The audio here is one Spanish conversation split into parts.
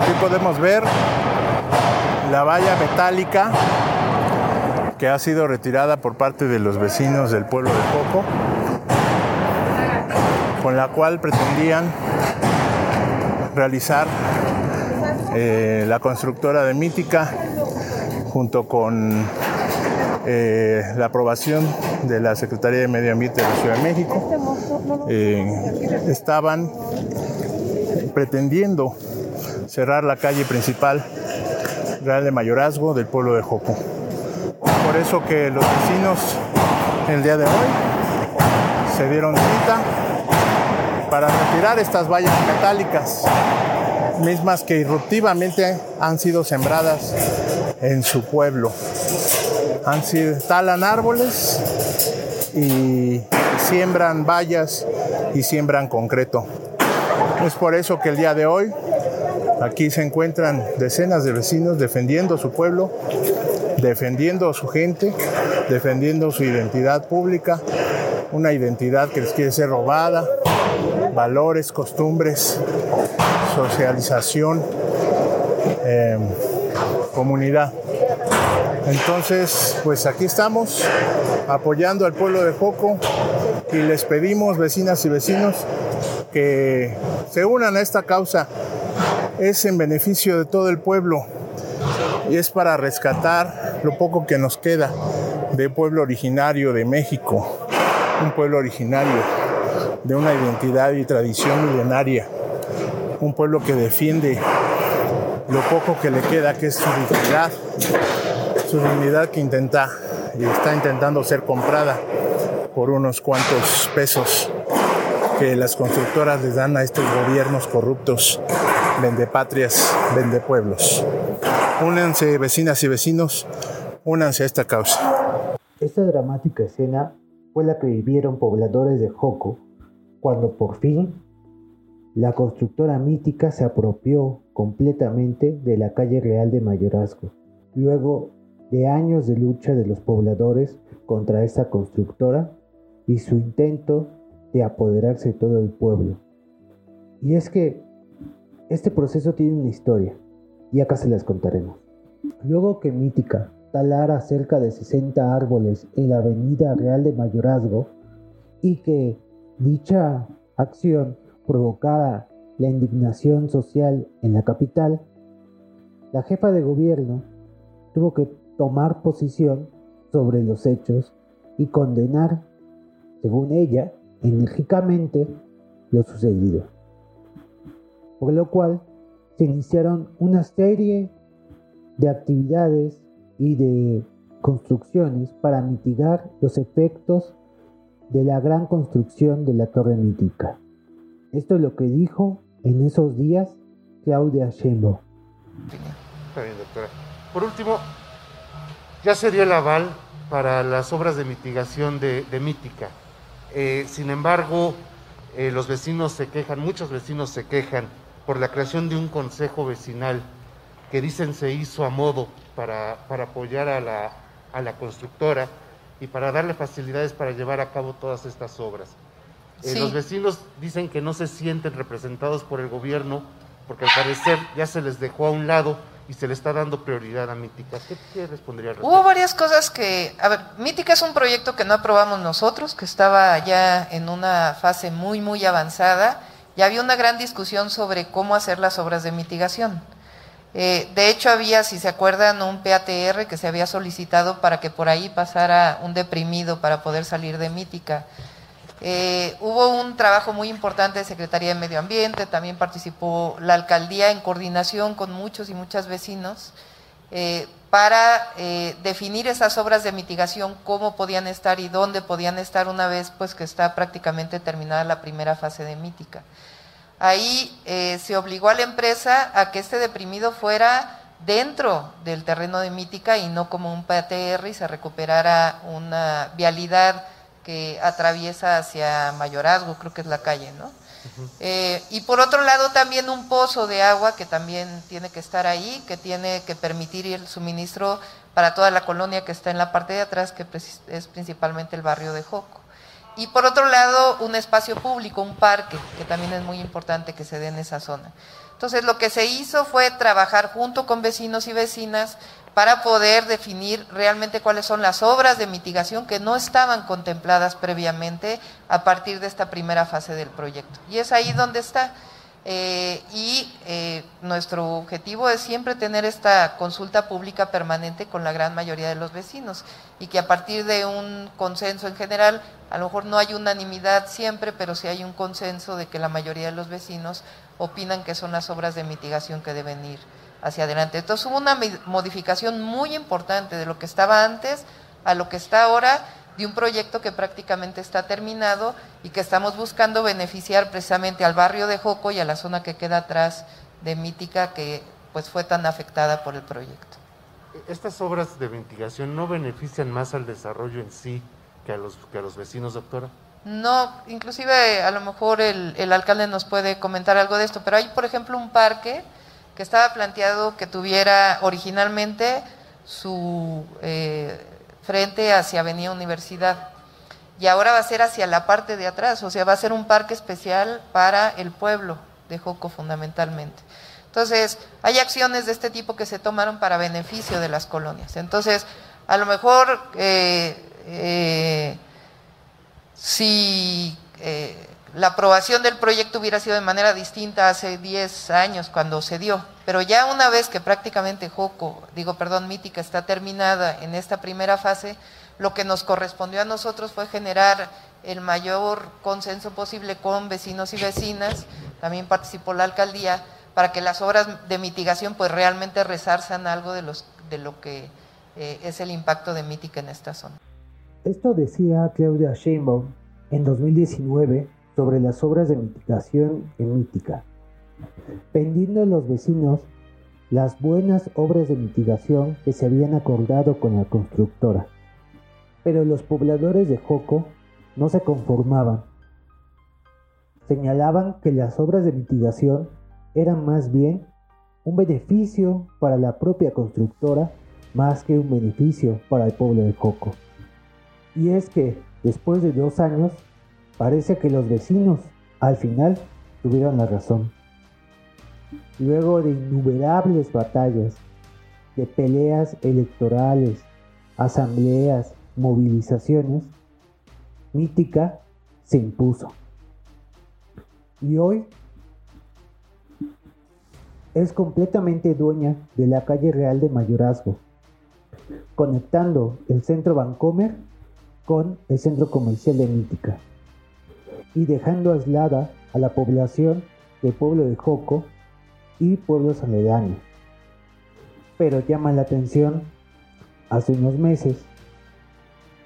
Aquí podemos ver la valla metálica que ha sido retirada por parte de los vecinos del pueblo de Coco, con la cual pretendían realizar eh, la constructora de Mítica junto con eh, la aprobación de la Secretaría de Medio Ambiente de la Ciudad de México. Eh, estaban pretendiendo cerrar la calle principal Real de Mayorazgo del pueblo de Joco. Por eso que los vecinos el día de hoy se dieron cita para retirar estas vallas metálicas, mismas que irruptivamente han sido sembradas en su pueblo. Han sido, talan árboles y siembran vallas y siembran concreto. Es por eso que el día de hoy aquí se encuentran decenas de vecinos defendiendo su pueblo, defendiendo a su gente, defendiendo su identidad pública, una identidad que les quiere ser robada, valores, costumbres, socialización, eh, comunidad. Entonces, pues aquí estamos apoyando al pueblo de Joco y les pedimos, vecinas y vecinos, que se unan a esta causa. Es en beneficio de todo el pueblo y es para rescatar lo poco que nos queda del pueblo originario de México, un pueblo originario de una identidad y tradición milenaria, un pueblo que defiende lo poco que le queda, que es su dignidad, su dignidad que intenta y está intentando ser comprada por unos cuantos pesos que las constructoras les dan a estos gobiernos corruptos, vendepatrias, vendepueblos. Únanse, vecinas y vecinos, únanse a esta causa. Esta dramática escena fue la que vivieron pobladores de Joco cuando por fin la constructora mítica se apropió completamente de la calle real de Mayorazgo, luego de años de lucha de los pobladores contra esta constructora y su intento de apoderarse de todo el pueblo. Y es que este proceso tiene una historia, y acá se las contaremos. Luego que Mítica talara cerca de 60 árboles en la avenida Real de Mayorazgo y que dicha acción provocara la indignación social en la capital, la jefa de gobierno tuvo que tomar posición sobre los hechos y condenar, según ella, enérgicamente lo sucedido. Por lo cual se iniciaron una serie de actividades y de construcciones para mitigar los efectos de la gran construcción de la torre mítica. Esto es lo que dijo en esos días Claudia Sheinbaum. Por último, ya sería el aval para las obras de mitigación de, de Mítica. Eh, sin embargo, eh, los vecinos se quejan, muchos vecinos se quejan por la creación de un consejo vecinal que dicen se hizo a modo para, para apoyar a la, a la constructora y para darle facilidades para llevar a cabo todas estas obras. Eh, Sí. Los vecinos dicen que no se sienten representados por el gobierno porque al parecer ya se les dejó a un lado y se le está dando prioridad a Mítica. ¿Qué, qué respondería al respecto? Hubo varias cosas que, a ver, Mítica es un proyecto que no aprobamos nosotros, que estaba ya en una fase muy, muy avanzada y había una gran discusión sobre cómo hacer las obras de mitigación. Eh, de hecho, había, si se acuerdan, un PATR que se había solicitado para que por ahí pasara un deprimido para poder salir de Mítica. Eh, hubo un trabajo muy importante de Secretaría de Medio Ambiente, también participó la alcaldía en coordinación con muchos y muchas vecinos eh, para eh, definir esas obras de mitigación, cómo podían estar y dónde podían estar una vez pues que está prácticamente terminada la primera fase de mítica. Ahí eh, se obligó a la empresa a que este deprimido fuera dentro del terreno de mítica y no como un PATR y se recuperara una vialidad que atraviesa hacia Mayorazgo, creo que es la calle, ¿no? Eh, y por otro lado también un pozo de agua que también tiene que estar ahí, que tiene que permitir el suministro para toda la colonia que está en la parte de atrás, que es principalmente el barrio de Joco. Y por otro lado un espacio público, un parque, que también es muy importante que se dé en esa zona. Entonces lo que se hizo fue trabajar junto con vecinos y vecinas para poder definir realmente cuáles son las obras de mitigación que no estaban contempladas previamente a partir de esta primera fase del proyecto. Y es ahí donde está. Eh, y eh, nuestro objetivo es siempre tener esta consulta pública permanente con la gran mayoría de los vecinos y que a partir de un consenso en general, a lo mejor no hay unanimidad siempre, pero sí hay un consenso de que la mayoría de los vecinos opinan que son las obras de mitigación que deben ir hacia adelante. Entonces hubo una modificación muy importante de lo que estaba antes a lo que está ahora de un proyecto que prácticamente está terminado y que estamos buscando beneficiar precisamente al barrio de Joco y a la zona que queda atrás de Mítica que pues fue tan afectada por el proyecto. ¿Estas obras de mitigación no benefician más al desarrollo en sí que a los, que a los vecinos, doctora? No, inclusive a lo mejor el, el alcalde nos puede comentar algo de esto, pero hay por ejemplo un parque que estaba planteado que tuviera originalmente su... Eh, frente hacia Avenida Universidad. Y ahora va a ser hacia la parte de atrás, o sea, va a ser un parque especial para el pueblo de Joco fundamentalmente. Entonces, hay acciones de este tipo que se tomaron para beneficio de las colonias. Entonces, a lo mejor eh, eh, si eh, la aprobación del proyecto hubiera sido de manera distinta hace 10 años cuando se dio, pero ya una vez que prácticamente Joco, digo, perdón, Mítica está terminada en esta primera fase, lo que nos correspondió a nosotros fue generar el mayor consenso posible con vecinos y vecinas, también participó la alcaldía, para que las obras de mitigación pues realmente resarzan algo de, los, de lo que eh, es el impacto de Mítica en esta zona. Esto decía Claudia Sheinbaum en 2019 sobre las obras de mitigación en Mítica, pendiendo a los vecinos las buenas obras de mitigación que se habían acordado con la constructora. Pero los pobladores de Joco no se conformaban. Señalaban que las obras de mitigación eran más bien un beneficio para la propia constructora más que un beneficio para el pueblo de Joco. Y es que, después de dos años, Parece que los vecinos al final tuvieron la razón. Luego de innumerables batallas, de peleas electorales, asambleas, movilizaciones, Mítica se impuso. Y hoy es completamente dueña de la calle real de Mayorazgo, conectando el centro Vancomer con el centro comercial de Mítica y dejando aislada a la población del pueblo de Joco y pueblos aledaños. Pero llama la atención, hace unos meses,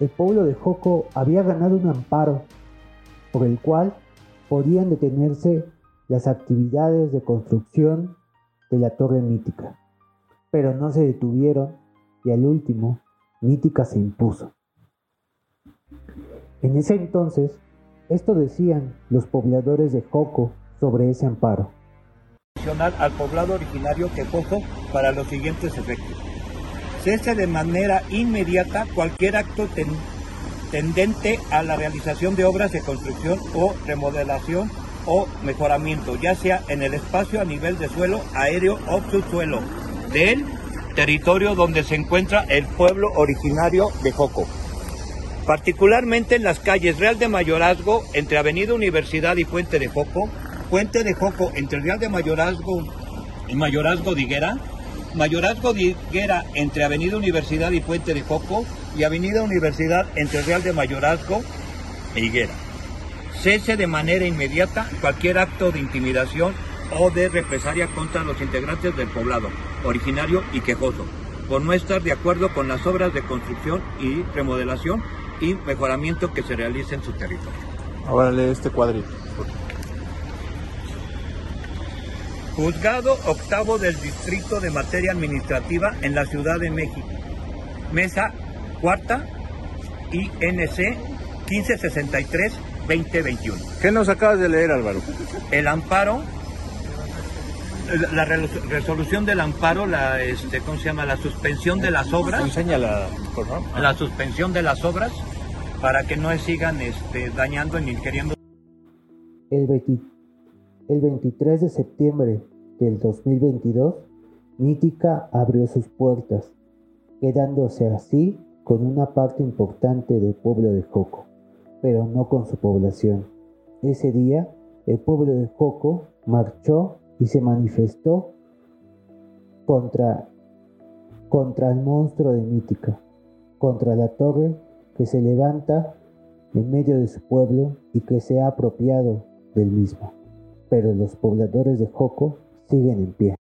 el pueblo de Joco había ganado un amparo por el cual podían detenerse las actividades de construcción de la torre mítica, pero no se detuvieron y al último Mítica se impuso. En ese entonces esto decían los pobladores de Joco sobre ese amparo. Al poblado originario que Joco para los siguientes efectos. Cese de manera inmediata cualquier acto tendente a la realización de obras de construcción o remodelación o mejoramiento, ya sea en el espacio a nivel de suelo, aéreo o subsuelo del territorio donde se encuentra el pueblo originario de Joco particularmente en las calles Real de Mayorazgo, entre Avenida Universidad y Puente de Joco, Puente de Joco entre Real de Mayorazgo y Mayorazgo de Higuera, Mayorazgo de Higuera entre Avenida Universidad y Puente de Joco. Y Avenida Universidad entre Real de Mayorazgo e Higuera. Cese de manera inmediata cualquier acto de intimidación o de represalia contra los integrantes del poblado, originario y quejoso, por no estar de acuerdo con las obras de construcción y remodelación y mejoramiento que se realice en su territorio. Ahora lee este cuadrito. Juzgado octavo del Distrito de Materia Administrativa en la Ciudad de México. Mesa cuarta INC 1563-2021. ¿Qué nos acabas de leer, Álvaro? El amparo la resolución del amparo, la, este, ¿cómo se llama? La suspensión de las obras. Enséñala, por favor. La suspensión de las obras para que no sigan este, dañando ni queriendo. El, el 23 de septiembre del 2022, Mítica abrió sus puertas, quedándose así con una parte importante del pueblo de Joco, pero no con su población. Ese día, el pueblo de Joco marchó y se manifestó contra, contra el monstruo de Mítica, contra la torre que se levanta en medio de su pueblo y que se ha apropiado del mismo. Pero los pobladores de Joco siguen en pie.